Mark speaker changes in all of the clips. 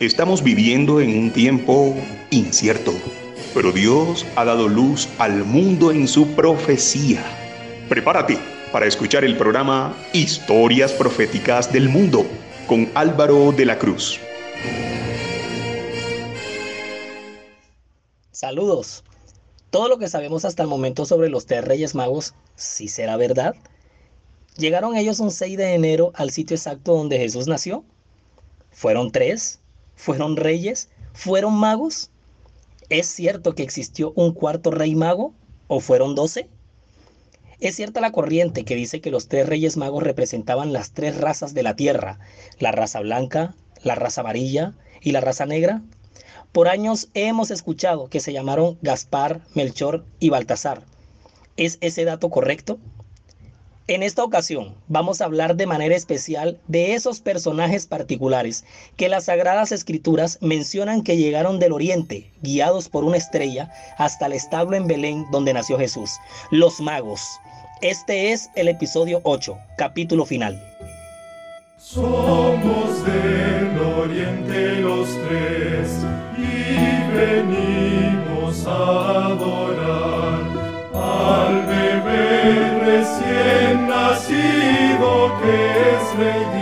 Speaker 1: Estamos viviendo en un tiempo incierto, pero Dios ha dado luz al mundo en su profecía. Prepárate para escuchar el programa Historias Proféticas del Mundo con Álvaro de la Cruz.
Speaker 2: Saludos. Todo lo que sabemos hasta el momento sobre los tres reyes magos, ¿sí será verdad? ¿Llegaron ellos un 6 de enero al sitio exacto donde Jesús nació? ¿Fueron tres? ¿Fueron reyes? ¿Fueron magos? ¿Es cierto que existió un cuarto rey mago? ¿O fueron doce? Es cierta la corriente que dice que los tres reyes magos representaban las tres razas de la tierra, la raza blanca, la raza amarilla y la raza negra. Por años hemos escuchado que se llamaron Gaspar, Melchor y Baltasar. ¿Es ese dato correcto? En esta ocasión vamos a hablar de manera especial de esos personajes particulares que las Sagradas Escrituras mencionan que llegaron del Oriente, guiados por una estrella, hasta el establo en Belén donde nació Jesús, los magos. Este es el episodio 8, capítulo final.
Speaker 3: Somos del Oriente los tres y venimos a adorar nacido que es rey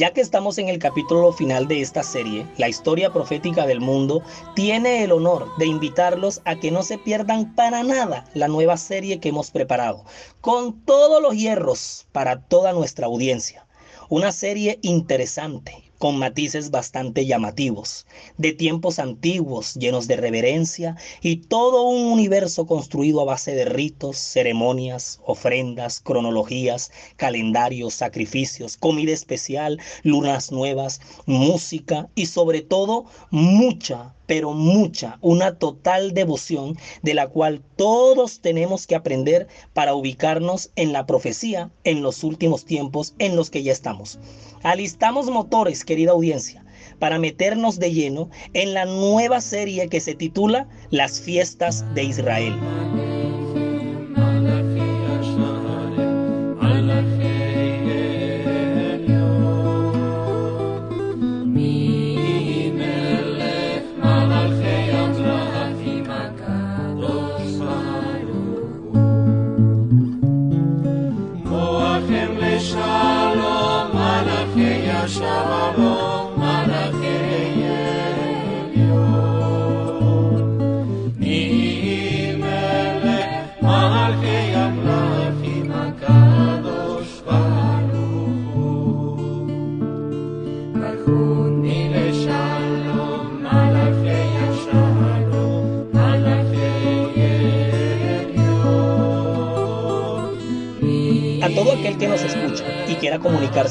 Speaker 2: Ya que estamos en el capítulo final de esta serie, la historia profética del mundo tiene el honor de invitarlos a que no se pierdan para nada la nueva serie que hemos preparado, con todos los hierros para toda nuestra audiencia. Una serie interesante, con matices bastante llamativos, de tiempos antiguos llenos de reverencia y todo un universo construido a base de ritos, ceremonias, ofrendas, cronologías, calendarios, sacrificios, comida especial, lunas nuevas, música y sobre todo mucha pero mucha, una total devoción de la cual todos tenemos que aprender para ubicarnos en la profecía en los últimos tiempos en los que ya estamos. Alistamos motores, querida audiencia, para meternos de lleno en la nueva serie que se titula Las fiestas de Israel.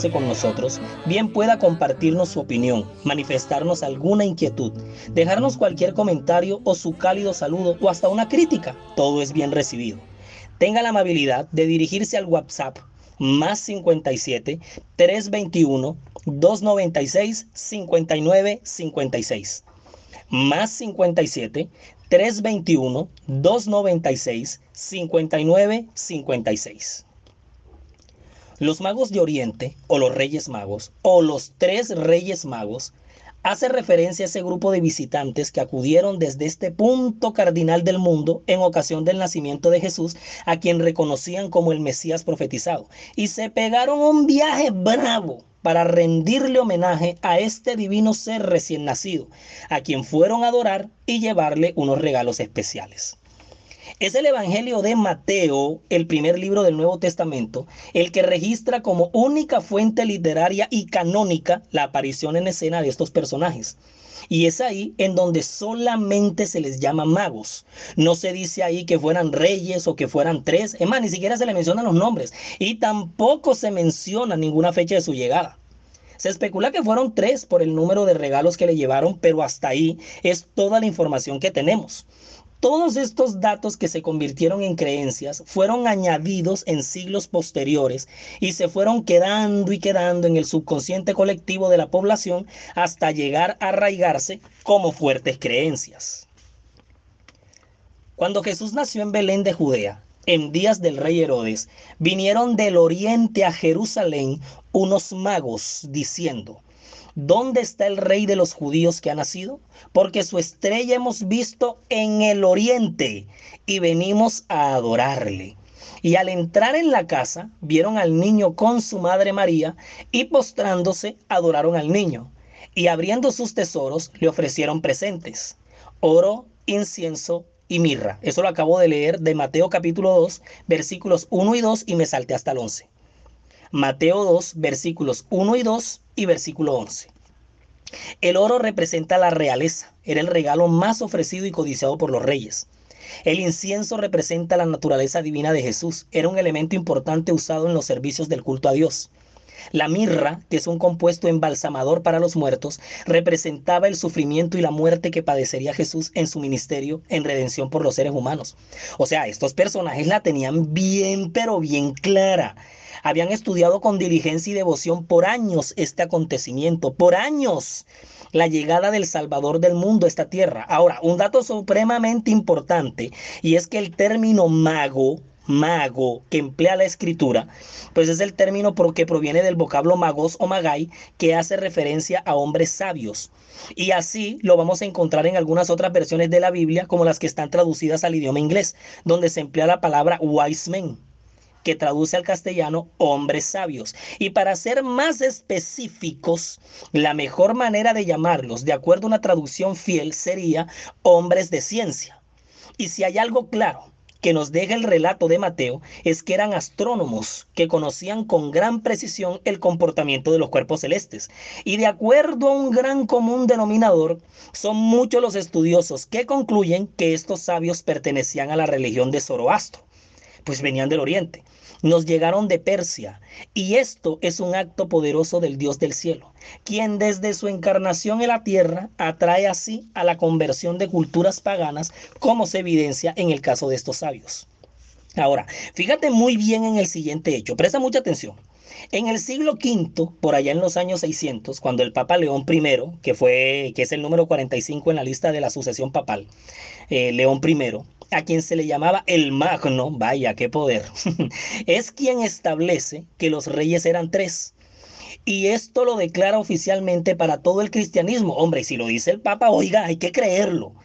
Speaker 2: Con nosotros, bien pueda compartirnos su opinión, manifestarnos alguna inquietud, dejarnos cualquier comentario o su cálido saludo o hasta una crítica, todo es bien recibido. Tenga la amabilidad de dirigirse al WhatsApp más 57 321 296 59 56 más 57 321 296 59 56 los magos de Oriente, o los reyes magos, o los tres reyes magos, hace referencia a ese grupo de visitantes que acudieron desde este punto cardinal del mundo en ocasión del nacimiento de Jesús, a quien reconocían como el Mesías profetizado, y se pegaron un viaje bravo para rendirle homenaje a este divino ser recién nacido, a quien fueron a adorar y llevarle unos regalos especiales. Es el Evangelio de Mateo, el primer libro del Nuevo Testamento, el que registra como única fuente literaria y canónica la aparición en escena de estos personajes. Y es ahí en donde solamente se les llama magos. No se dice ahí que fueran reyes o que fueran tres. Es más, ni siquiera se le mencionan los nombres. Y tampoco se menciona ninguna fecha de su llegada. Se especula que fueron tres por el número de regalos que le llevaron, pero hasta ahí es toda la información que tenemos. Todos estos datos que se convirtieron en creencias fueron añadidos en siglos posteriores y se fueron quedando y quedando en el subconsciente colectivo de la población hasta llegar a arraigarse como fuertes creencias. Cuando Jesús nació en Belén de Judea, en días del rey Herodes, vinieron del oriente a Jerusalén unos magos diciendo, ¿dónde está el rey de los judíos que ha nacido? Porque su estrella hemos visto en el oriente y venimos a adorarle. Y al entrar en la casa, vieron al niño con su madre María y postrándose, adoraron al niño. Y abriendo sus tesoros, le ofrecieron presentes, oro, incienso y mirra. Eso lo acabo de leer de Mateo capítulo 2, versículos 1 y 2 y me salté hasta el 11. Mateo 2, versículos 1 y 2 y versículo 11. El oro representa la realeza, era el regalo más ofrecido y codiciado por los reyes. El incienso representa la naturaleza divina de Jesús, era un elemento importante usado en los servicios del culto a Dios. La mirra, que es un compuesto embalsamador para los muertos, representaba el sufrimiento y la muerte que padecería Jesús en su ministerio en redención por los seres humanos. O sea, estos personajes la tenían bien, pero bien clara habían estudiado con diligencia y devoción por años este acontecimiento, por años la llegada del Salvador del mundo a esta tierra. Ahora, un dato supremamente importante y es que el término mago, mago que emplea la escritura, pues es el término porque proviene del vocablo magos o magai que hace referencia a hombres sabios. Y así lo vamos a encontrar en algunas otras versiones de la Biblia, como las que están traducidas al idioma inglés, donde se emplea la palabra wise men que traduce al castellano hombres sabios. Y para ser más específicos, la mejor manera de llamarlos, de acuerdo a una traducción fiel, sería hombres de ciencia. Y si hay algo claro que nos deja el relato de Mateo es que eran astrónomos que conocían con gran precisión el comportamiento de los cuerpos celestes. Y de acuerdo a un gran común denominador, son muchos los estudiosos que concluyen que estos sabios pertenecían a la religión de Zoroastro pues venían del oriente. Nos llegaron de Persia y esto es un acto poderoso del Dios del cielo, quien desde su encarnación en la tierra atrae así a la conversión de culturas paganas, como se evidencia en el caso de estos sabios. Ahora, fíjate muy bien en el siguiente hecho, presta mucha atención. En el siglo V, por allá en los años 600, cuando el Papa León I, que, fue, que es el número 45 en la lista de la sucesión papal, eh, León I, a quien se le llamaba el Magno, vaya qué poder, es quien establece que los reyes eran tres. Y esto lo declara oficialmente para todo el cristianismo. Hombre, si lo dice el Papa, oiga, hay que creerlo.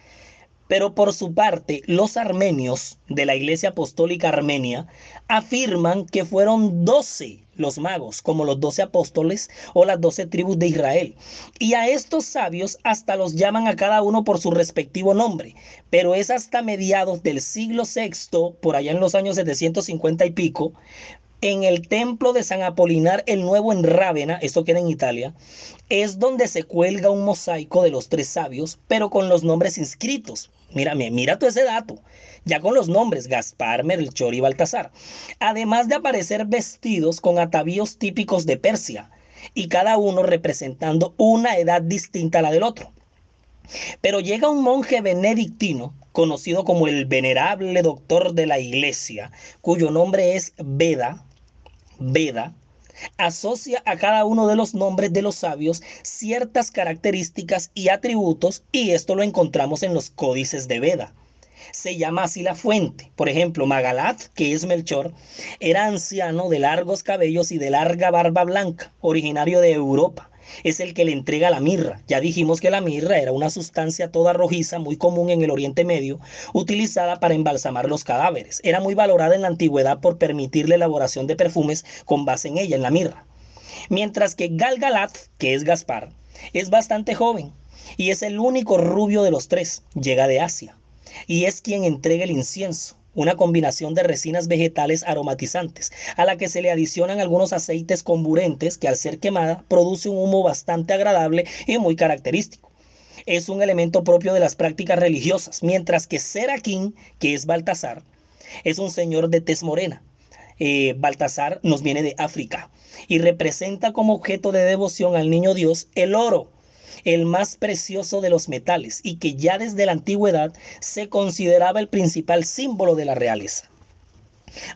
Speaker 2: Pero por su parte, los armenios de la Iglesia Apostólica Armenia afirman que fueron doce los magos, como los doce apóstoles o las doce tribus de Israel. Y a estos sabios hasta los llaman a cada uno por su respectivo nombre. Pero es hasta mediados del siglo VI, por allá en los años 750 y pico, en el templo de San Apolinar el Nuevo en Rávena, esto queda en Italia, es donde se cuelga un mosaico de los tres sabios, pero con los nombres inscritos. Mírame, mira todo ese dato. Ya con los nombres Gaspar, Melchor y Baltasar. Además de aparecer vestidos con atavíos típicos de Persia, y cada uno representando una edad distinta a la del otro. Pero llega un monje benedictino, conocido como el venerable doctor de la iglesia, cuyo nombre es Veda, Veda, asocia a cada uno de los nombres de los sabios ciertas características y atributos y esto lo encontramos en los códices de Veda. Se llama así la fuente. Por ejemplo, Magalat, que es Melchor, era anciano de largos cabellos y de larga barba blanca, originario de Europa es el que le entrega la mirra. Ya dijimos que la mirra era una sustancia toda rojiza muy común en el Oriente Medio, utilizada para embalsamar los cadáveres. Era muy valorada en la antigüedad por permitir la elaboración de perfumes con base en ella, en la mirra. Mientras que Galgalat, que es Gaspar, es bastante joven y es el único rubio de los tres, llega de Asia y es quien entrega el incienso una combinación de resinas vegetales aromatizantes, a la que se le adicionan algunos aceites comburentes que al ser quemada produce un humo bastante agradable y muy característico. Es un elemento propio de las prácticas religiosas, mientras que Seraquín, que es Baltasar, es un señor de tez morena. Eh, Baltasar nos viene de África y representa como objeto de devoción al niño Dios el oro, el más precioso de los metales y que ya desde la antigüedad se consideraba el principal símbolo de la realeza.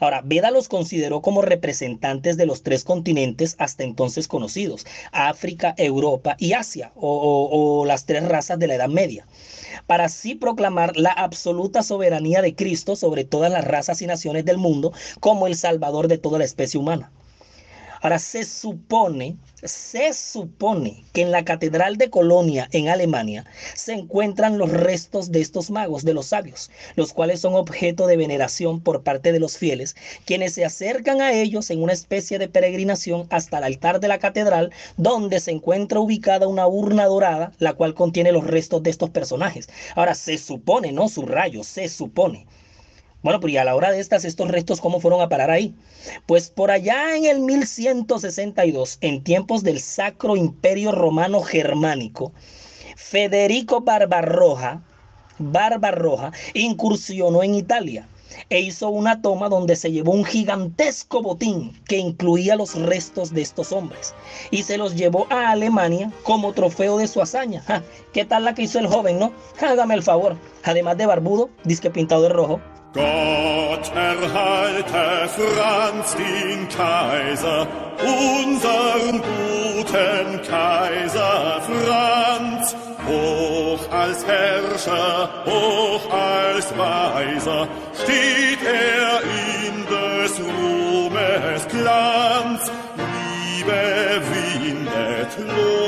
Speaker 2: Ahora, Veda los consideró como representantes de los tres continentes hasta entonces conocidos, África, Europa y Asia, o, o las tres razas de la Edad Media para así proclamar la absoluta soberanía de Cristo sobre todas las razas y naciones del mundo como el Salvador de toda la especie humana. Ahora se supone, se supone que en la Catedral de Colonia, en Alemania, se encuentran los restos de estos magos, de los sabios, los cuales son objeto de veneración por parte de los fieles, quienes se acercan a ellos en una especie de peregrinación hasta el altar de la catedral, donde se encuentra ubicada una urna dorada, la cual contiene los restos de estos personajes. Ahora se supone, no su rayo, se supone bueno, pero y a la hora de estas, estos restos, ¿cómo fueron a parar ahí? Pues por allá en el 1162, en tiempos del Sacro Imperio Romano Germánico, Federico Barbarroja, Barbarroja incursionó en Italia e hizo una toma donde se llevó un gigantesco botín que incluía los restos de estos hombres y se los llevó a Alemania como trofeo de su hazaña. ¿Qué tal la que hizo el joven, no? Hágame el favor. Además de barbudo, disque pintado de rojo,
Speaker 3: Gott erhalte Franz den Kaiser, unseren guten Kaiser. Franz, hoch als Herrscher, hoch als Weiser, steht er in des Ruhmes Glanz, Liebe windet Lorbeerreiser,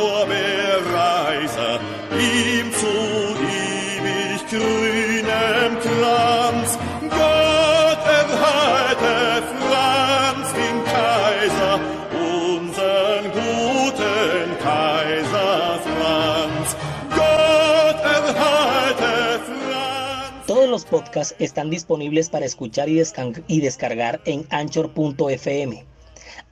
Speaker 2: podcasts están disponibles para escuchar y, descargar en anchor.fm.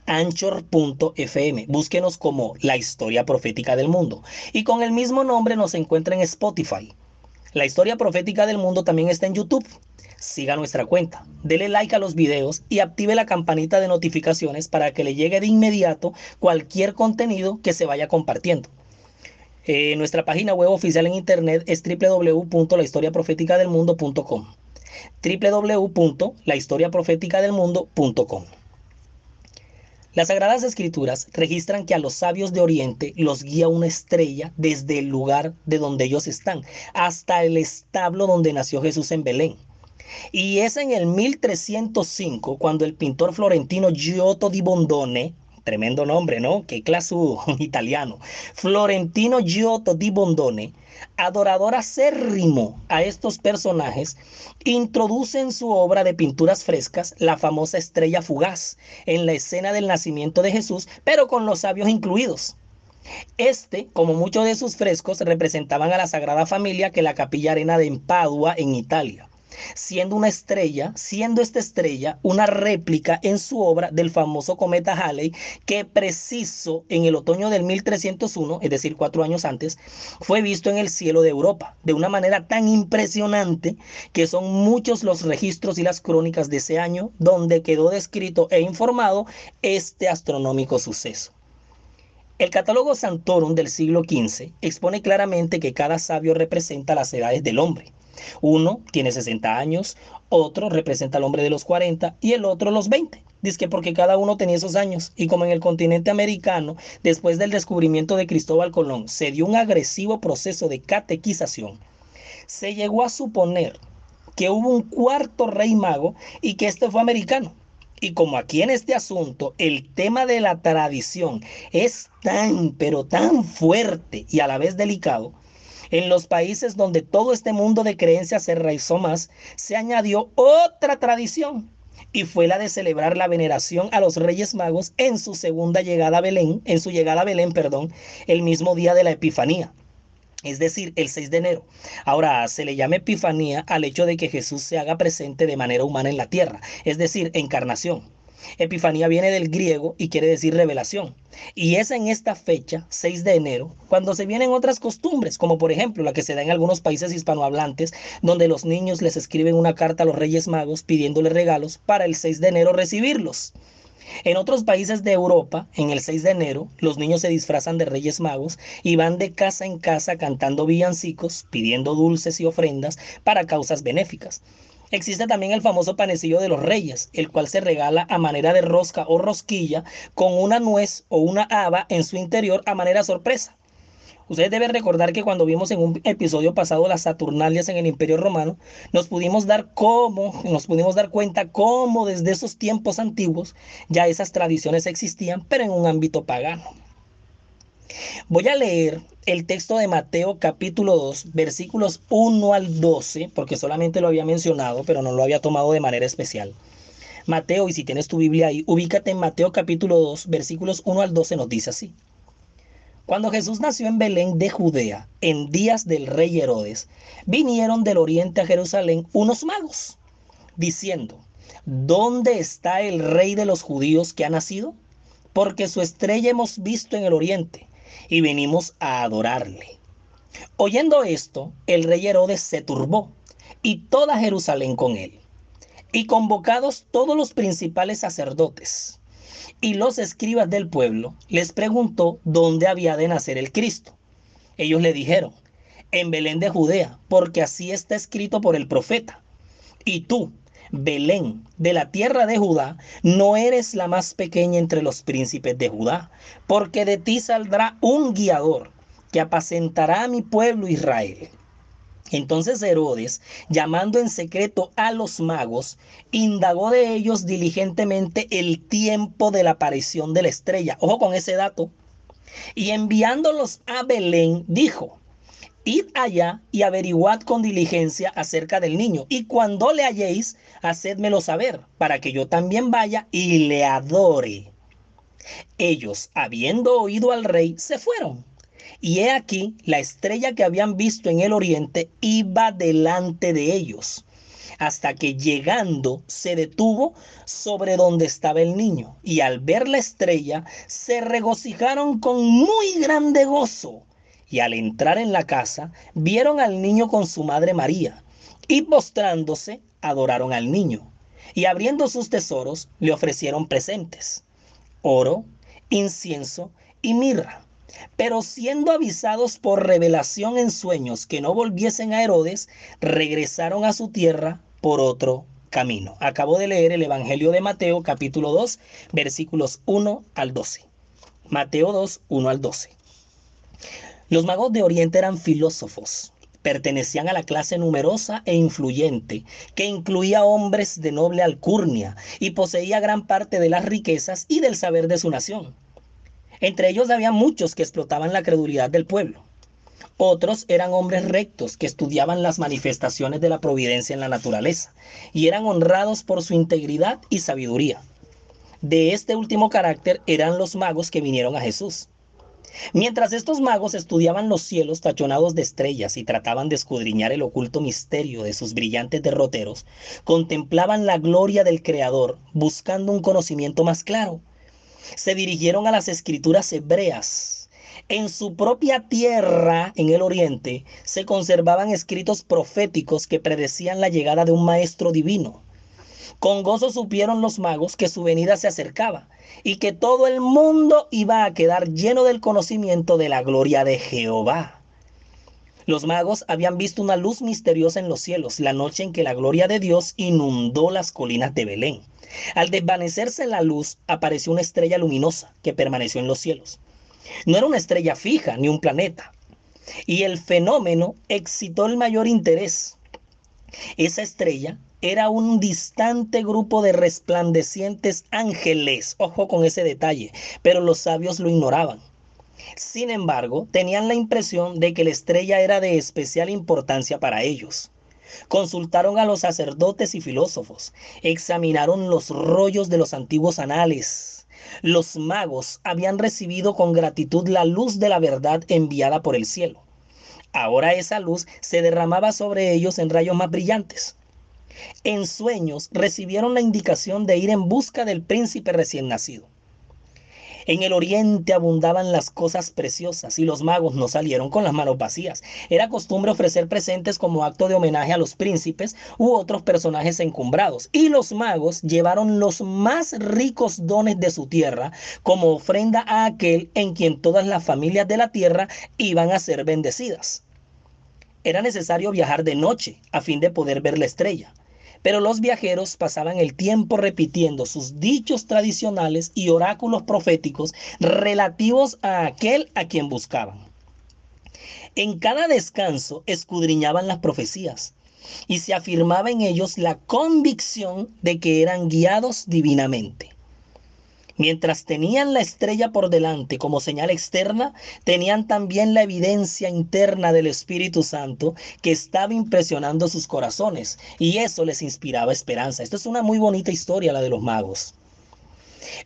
Speaker 2: Anchor.fm. Búsquenos como La Historia Profética del Mundo. Y con el mismo nombre nos encuentra en Spotify. La Historia Profética del Mundo también está en YouTube. Siga nuestra cuenta, dele like a los videos y active la campanita de notificaciones para que le llegue de inmediato cualquier contenido que se vaya compartiendo. Eh, nuestra página web oficial en internet es www.lahistoriaprofeticadelmundo.com www.lahistoriaprofeticadelmundo.com Las Sagradas Escrituras registran que a los sabios de Oriente los guía una estrella desde el lugar de donde ellos están hasta el establo donde nació Jesús en Belén. Y es en el 1305 cuando el pintor florentino Giotto di Bondone tremendo nombre, ¿no? Qué clase italiano. Florentino Giotto di Bondone, adorador acérrimo a estos personajes, introduce en su obra de pinturas frescas la famosa estrella fugaz en la escena del nacimiento de Jesús, pero con los sabios incluidos. Este, como muchos de sus frescos, representaban a la Sagrada Familia que la Capilla Arena de Padua en Italia siendo una estrella, siendo esta estrella una réplica en su obra del famoso cometa Halley, que preciso en el otoño del 1301, es decir, cuatro años antes, fue visto en el cielo de Europa, de una manera tan impresionante que son muchos los registros y las crónicas de ese año donde quedó descrito e informado este astronómico suceso. El catálogo Santorum del siglo XV expone claramente que cada sabio representa las edades del hombre uno tiene 60 años, otro representa al hombre de los 40 y el otro los 20. Dice que porque cada uno tenía esos años y como en el continente americano, después del descubrimiento de Cristóbal Colón, se dio un agresivo proceso de catequización, se llegó a suponer que hubo un cuarto rey mago y que este fue americano. Y como aquí en este asunto el tema de la tradición es tan, pero tan fuerte y a la vez delicado, en los países donde todo este mundo de creencias se raizó más, se añadió otra tradición y fue la de celebrar la veneración a los Reyes Magos en su segunda llegada a Belén, en su llegada a Belén, perdón, el mismo día de la Epifanía. Es decir, el 6 de enero. Ahora, se le llama Epifanía al hecho de que Jesús se haga presente de manera humana en la tierra, es decir, encarnación. Epifanía viene del griego y quiere decir revelación. Y es en esta fecha, 6 de enero, cuando se vienen otras costumbres, como por ejemplo la que se da en algunos países hispanohablantes, donde los niños les escriben una carta a los Reyes Magos pidiéndoles regalos para el 6 de enero recibirlos. En otros países de Europa, en el 6 de enero, los niños se disfrazan de reyes magos y van de casa en casa cantando villancicos, pidiendo dulces y ofrendas para causas benéficas. Existe también el famoso panecillo de los reyes, el cual se regala a manera de rosca o rosquilla con una nuez o una haba en su interior a manera sorpresa. Ustedes deben recordar que cuando vimos en un episodio pasado las Saturnalias en el Imperio Romano, nos pudimos dar cómo, nos pudimos dar cuenta cómo desde esos tiempos antiguos ya esas tradiciones existían, pero en un ámbito pagano. Voy a leer el texto de Mateo capítulo 2, versículos 1 al 12, porque solamente lo había mencionado, pero no lo había tomado de manera especial. Mateo, y si tienes tu Biblia ahí, ubícate en Mateo capítulo 2, versículos 1 al 12, nos dice así. Cuando Jesús nació en Belén de Judea, en días del rey Herodes, vinieron del oriente a Jerusalén unos magos, diciendo, ¿dónde está el rey de los judíos que ha nacido? Porque su estrella hemos visto en el oriente y venimos a adorarle. Oyendo esto, el rey Herodes se turbó y toda Jerusalén con él. Y convocados todos los principales sacerdotes, y los escribas del pueblo les preguntó dónde había de nacer el Cristo. Ellos le dijeron, en Belén de Judea, porque así está escrito por el profeta. Y tú, Belén, de la tierra de Judá, no eres la más pequeña entre los príncipes de Judá, porque de ti saldrá un guiador que apacentará a mi pueblo Israel. Entonces Herodes, llamando en secreto a los magos, indagó de ellos diligentemente el tiempo de la aparición de la estrella. Ojo con ese dato. Y enviándolos a Belén, dijo, id allá y averiguad con diligencia acerca del niño. Y cuando le halléis, hacedmelo saber, para que yo también vaya y le adore. Ellos, habiendo oído al rey, se fueron y he aquí, la estrella que habían visto en el oriente iba delante de ellos, hasta que llegando se detuvo sobre donde estaba el niño. Y al ver la estrella, se regocijaron con muy grande gozo. Y al entrar en la casa, vieron al niño con su madre María, y postrándose, adoraron al niño. Y abriendo sus tesoros, le ofrecieron presentes, oro, incienso y mirra. Pero siendo avisados por revelación en sueños que no volviesen a Herodes, regresaron a su tierra por otro camino. Acabo de leer el Evangelio de Mateo capítulo 2 versículos 1 al 12. Mateo 2, 1 al 12. Los magos de Oriente eran filósofos, pertenecían a la clase numerosa e influyente, que incluía hombres de noble alcurnia y poseía gran parte de las riquezas y del saber de su nación. Entre ellos había muchos que explotaban la credulidad del pueblo. Otros eran hombres rectos que estudiaban las manifestaciones de la providencia en la naturaleza y eran honrados por su integridad y sabiduría. De este último carácter eran los magos que vinieron a Jesús. Mientras estos magos estudiaban los cielos tachonados de estrellas y trataban de escudriñar el oculto misterio de sus brillantes derroteros, contemplaban la gloria del Creador buscando un conocimiento más claro se dirigieron a las escrituras hebreas. En su propia tierra, en el oriente, se conservaban escritos proféticos que predecían la llegada de un maestro divino. Con gozo supieron los magos que su venida se acercaba y que todo el mundo iba a quedar lleno del conocimiento de la gloria de Jehová. Los magos habían visto una luz misteriosa en los cielos la noche en que la gloria de Dios inundó las colinas de Belén. Al desvanecerse la luz, apareció una estrella luminosa que permaneció en los cielos. No era una estrella fija ni un planeta. Y el fenómeno excitó el mayor interés. Esa estrella era un distante grupo de resplandecientes ángeles. Ojo con ese detalle, pero los sabios lo ignoraban. Sin embargo, tenían la impresión de que la estrella era de especial importancia para ellos. Consultaron a los sacerdotes y filósofos, examinaron los rollos de los antiguos anales. Los magos habían recibido con gratitud la luz de la verdad enviada por el cielo. Ahora esa luz se derramaba sobre ellos en rayos más brillantes. En sueños recibieron la indicación de ir en busca del príncipe recién nacido. En el oriente abundaban las cosas preciosas y los magos no salieron con las manos vacías. Era costumbre ofrecer presentes como acto de homenaje a los príncipes u otros personajes encumbrados. Y los magos llevaron los más ricos dones de su tierra como ofrenda a aquel en quien todas las familias de la tierra iban a ser bendecidas. Era necesario viajar de noche a fin de poder ver la estrella. Pero los viajeros pasaban el tiempo repitiendo sus dichos tradicionales y oráculos proféticos relativos a aquel a quien buscaban. En cada descanso escudriñaban las profecías y se afirmaba en ellos la convicción de que eran guiados divinamente. Mientras tenían la estrella por delante como señal externa, tenían también la evidencia interna del Espíritu Santo que estaba impresionando sus corazones y eso les inspiraba esperanza. Esto es una muy bonita historia, la de los magos.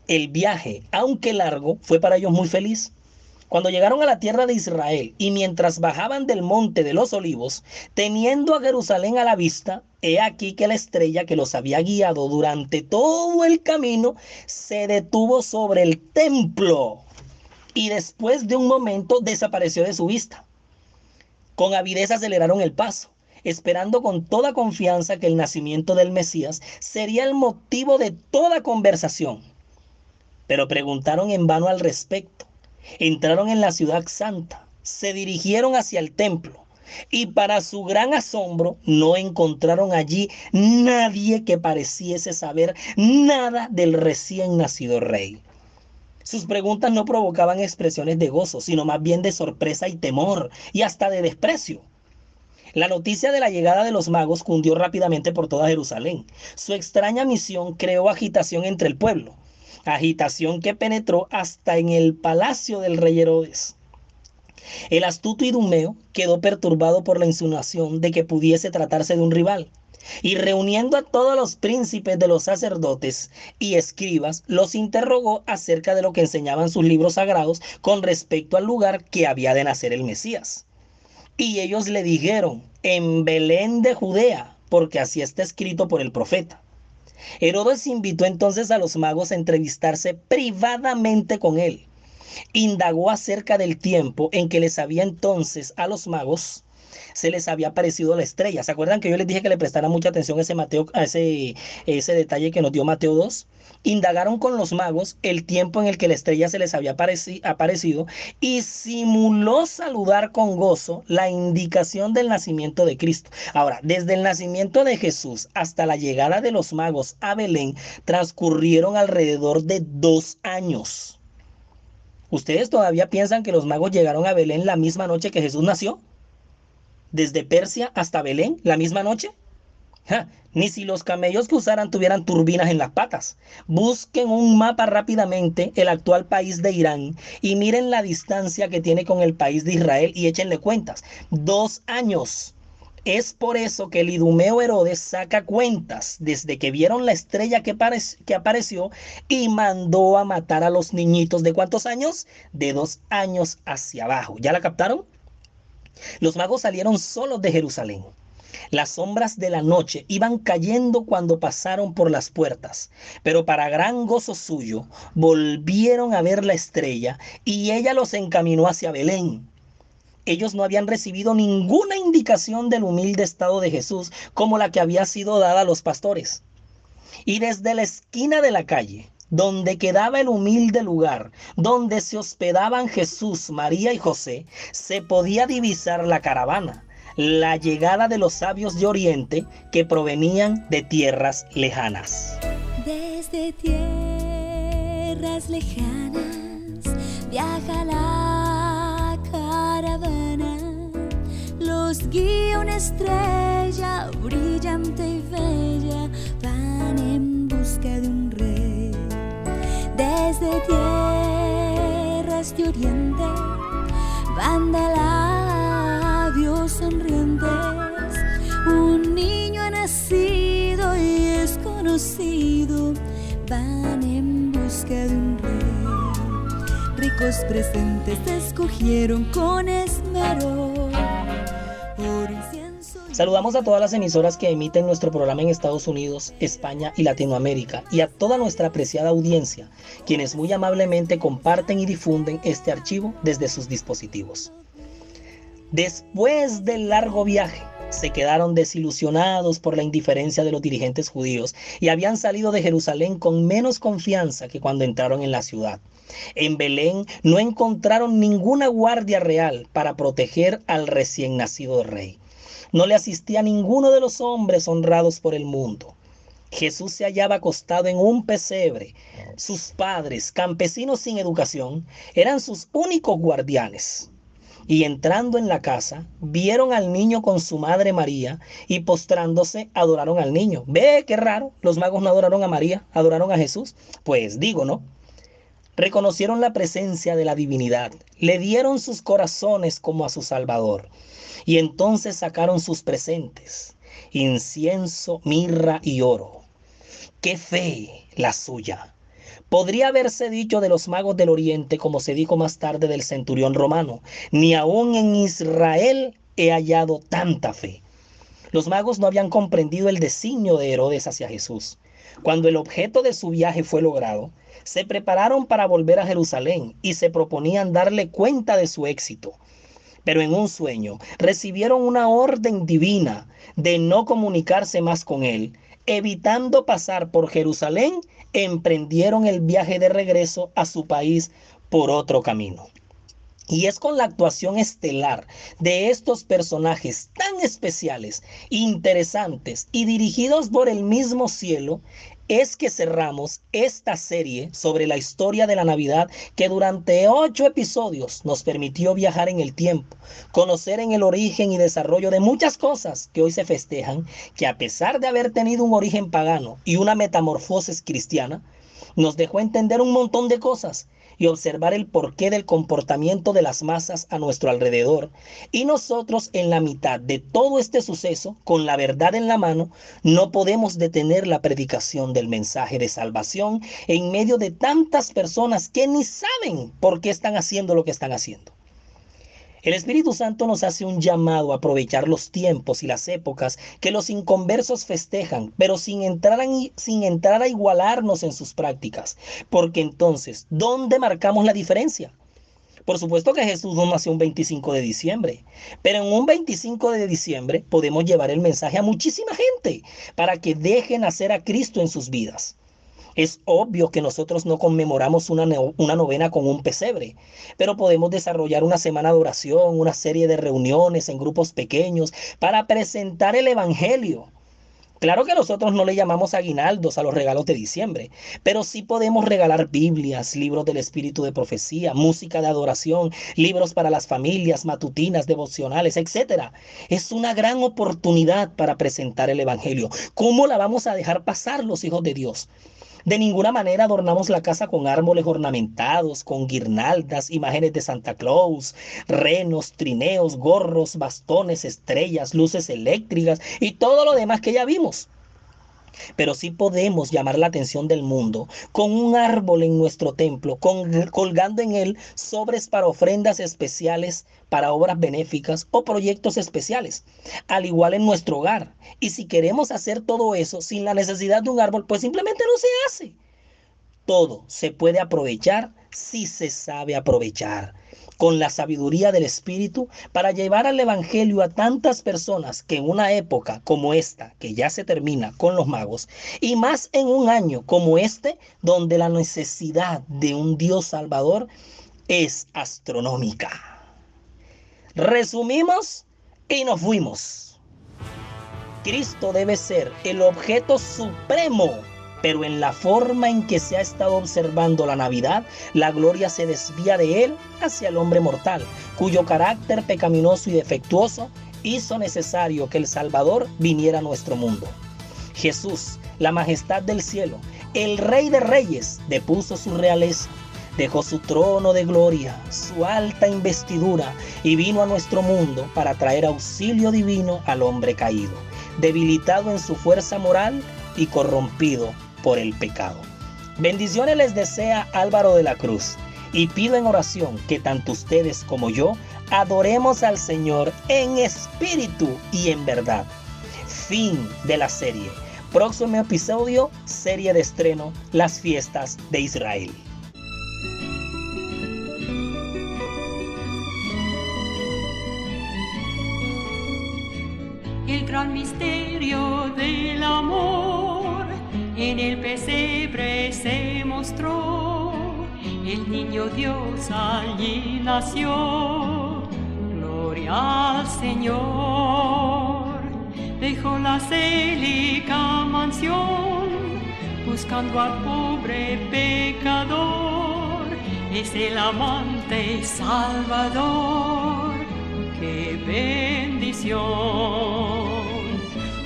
Speaker 2: El viaje, aunque largo, fue para ellos muy feliz. Cuando llegaron a la tierra de Israel y mientras bajaban del monte de los olivos, teniendo a Jerusalén a la vista, he aquí que la estrella que los había guiado durante todo el camino se detuvo sobre el templo y después de un momento desapareció de su vista. Con avidez aceleraron el paso esperando con toda confianza que el nacimiento del Mesías sería el motivo de toda conversación. Pero preguntaron en vano al respecto Entraron en la ciudad santa, se dirigieron hacia el templo y para su gran asombro no encontraron allí nadie que pareciese saber nada del recién nacido rey. Sus preguntas no provocaban expresiones de gozo, sino más bien de sorpresa y temor y hasta de desprecio. La noticia de la llegada de los magos cundió rápidamente por toda Jerusalén. Su extraña misión creó agitación entre el pueblo agitación que penetró hasta en el palacio del rey Herodes. El astuto Idumeo quedó perturbado por la insinuación de que pudiese tratarse de un rival, y reuniendo a todos los príncipes de los sacerdotes y escribas, los interrogó acerca de lo que enseñaban sus libros sagrados con respecto al lugar que había de nacer el Mesías. Y ellos le dijeron, en Belén de Judea, porque así está escrito por el profeta. Herodes invitó entonces a los magos a entrevistarse privadamente con él. Indagó acerca del tiempo en que les había entonces a los magos se les había aparecido la estrella. ¿Se acuerdan que yo les dije que le prestaran mucha atención a ese, Mateo, a ese, ese detalle que nos dio Mateo 2? Indagaron con los magos el tiempo en el que la estrella se les había aparecido y simuló saludar con gozo la indicación del nacimiento de Cristo. Ahora, desde el nacimiento de Jesús hasta la llegada de los magos a Belén transcurrieron alrededor de dos años. ¿Ustedes todavía piensan que los magos llegaron a Belén la misma noche que Jesús nació? Desde Persia hasta Belén la misma noche? ni si los camellos que usaran tuvieran turbinas en las patas. Busquen un mapa rápidamente el actual país de Irán y miren la distancia que tiene con el país de Israel y échenle cuentas. Dos años. Es por eso que el idumeo Herodes saca cuentas desde que vieron la estrella que, que, apareció y mandó a matar a los niñitos de cuántos años? De dos años hacia abajo. ¿Ya la captaron? Los magos salieron solos de Jerusalén. Las sombras de la noche iban cayendo cuando pasaron por las puertas, pero para gran gozo suyo volvieron a ver la estrella y ella los encaminó hacia Belén. Ellos no habían recibido ninguna indicación del humilde estado de Jesús como la que había sido dada a los pastores. Y desde la esquina de la calle, donde quedaba el humilde lugar, donde se hospedaban Jesús, María y José, se podía divisar la caravana, la llegada de los sabios de Oriente que provenían de tierras lejanas.
Speaker 4: Desde tierras lejanas viaja la caravana, los guía una estrella brillante y bella, van en busca de un desde tierras de oriente labios sonrientes. Un niño ha nacido y es conocido, van en busca de un rey. Ricos presentes te escogieron con esmero,
Speaker 2: Saludamos a todas las emisoras que emiten nuestro programa en Estados Unidos, España y Latinoamérica y a toda nuestra apreciada audiencia, quienes muy amablemente comparten y difunden este archivo desde sus dispositivos. Después del largo viaje, se quedaron desilusionados por la indiferencia de los dirigentes judíos y habían salido de Jerusalén con menos confianza que cuando entraron en la ciudad. En Belén no encontraron ninguna guardia real para proteger al recién nacido rey. No le asistía ninguno de los hombres honrados por el mundo. Jesús se hallaba acostado en un pesebre. Sus padres, campesinos sin educación, eran sus únicos guardianes. Y entrando en la casa, vieron al niño con su madre María y postrándose adoraron al niño. Ve, qué raro, los magos no adoraron a María, adoraron a Jesús. Pues digo, ¿no? Reconocieron la presencia de la divinidad, le dieron sus corazones como a su Salvador. Y entonces sacaron sus presentes, incienso, mirra y oro. ¡Qué fe la suya! Podría haberse dicho de los magos del Oriente, como se dijo más tarde del centurión romano, ni aún en Israel he hallado tanta fe. Los magos no habían comprendido el designio de Herodes hacia Jesús. Cuando el objeto de su viaje fue logrado, se prepararon para volver a Jerusalén y se proponían darle cuenta de su éxito pero en un sueño recibieron una orden divina de no comunicarse más con él. Evitando pasar por Jerusalén, emprendieron el viaje de regreso a su país por otro camino. Y es con la actuación estelar de estos personajes tan especiales, interesantes y dirigidos por el mismo cielo es que cerramos esta serie sobre la historia de la Navidad que durante ocho episodios nos permitió viajar en el tiempo, conocer en el origen y desarrollo de muchas cosas que hoy se festejan, que a pesar de haber tenido un origen pagano y una metamorfosis cristiana, nos dejó entender un montón de cosas y observar el porqué del comportamiento de las masas a nuestro alrededor. Y nosotros en la mitad de todo este suceso, con la verdad en la mano, no podemos detener la predicación del mensaje de salvación en medio de tantas personas que ni saben por qué están haciendo lo que están haciendo. El Espíritu Santo nos hace un llamado a aprovechar los tiempos y las épocas que los inconversos festejan, pero sin entrar, a, sin entrar a igualarnos en sus prácticas. Porque entonces, ¿dónde marcamos la diferencia? Por supuesto que Jesús no nació un 25 de diciembre, pero en un 25 de diciembre podemos llevar el mensaje a muchísima gente para que dejen hacer a Cristo en sus vidas. Es obvio que nosotros no conmemoramos una, una, novena con un pesebre, pero podemos desarrollar una semana de oración, una serie de reuniones en grupos pequeños para presentar el Evangelio. Claro que nosotros no le llamamos aguinaldos a los regalos de diciembre, pero sí podemos regalar Biblias, libros del Espíritu de Profecía, música de adoración, libros para las familias, matutinas, devocionales, etc. Es una gran oportunidad para presentar el Evangelio. ¿Cómo la vamos a dejar pasar los hijos de Dios? De ninguna manera adornamos la casa con árboles ornamentados, con guirnaldas, imágenes de Santa Claus, renos, trineos, gorros, bastones, estrellas, luces eléctricas y todo lo demás que ya vimos. Pero sí podemos llamar la atención del mundo con un árbol en nuestro templo, colgando en él sobres para ofrendas especiales, para obras benéficas o proyectos especiales, al igual en nuestro hogar. Y si queremos hacer todo eso sin la necesidad de un árbol, pues simplemente no se hace. Todo se puede aprovechar si se sabe aprovechar con la sabiduría del Espíritu para llevar al Evangelio a tantas personas que en una época como esta, que ya se termina con los magos, y más en un año como este, donde la necesidad de un Dios Salvador es astronómica. Resumimos y nos fuimos. Cristo debe ser el objeto supremo pero en la forma en que se ha estado observando la Navidad, la gloria se desvía de él hacia el hombre mortal, cuyo carácter pecaminoso y defectuoso hizo necesario que el Salvador viniera a nuestro mundo. Jesús, la majestad del cielo, el Rey de Reyes, depuso su realeza, dejó su trono de gloria, su alta investidura y vino a nuestro mundo para traer auxilio divino al hombre caído, debilitado en su fuerza moral y corrompido por el pecado. Bendiciones les desea Álvaro de la Cruz y pido en oración que tanto ustedes como yo adoremos al Señor en espíritu y en verdad. Fin de la serie. Próximo episodio, serie de estreno, las fiestas de Israel.
Speaker 5: El gran misterio del amor en el pesebre se mostró. El niño Dios allí nació. Gloria al Señor. Dejó la célica mansión buscando al pobre pecador. Es el amante salvador. ¡Qué bendición!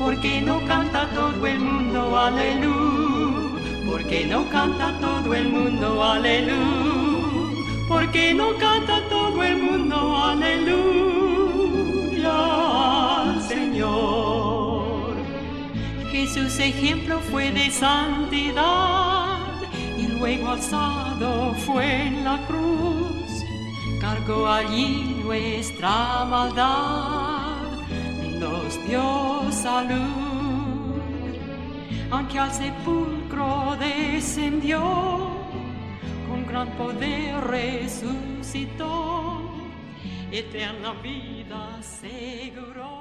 Speaker 5: Porque no canta todo el mundo aleluya, porque no canta todo el mundo aleluya, porque no canta todo el mundo aleluya. Al Señor. Jesús ejemplo fue de santidad y luego alzado fue en la cruz, cargó allí nuestra maldad dio salud, aunque al sepulcro descendió, con gran poder resucitó, eterna vida aseguró.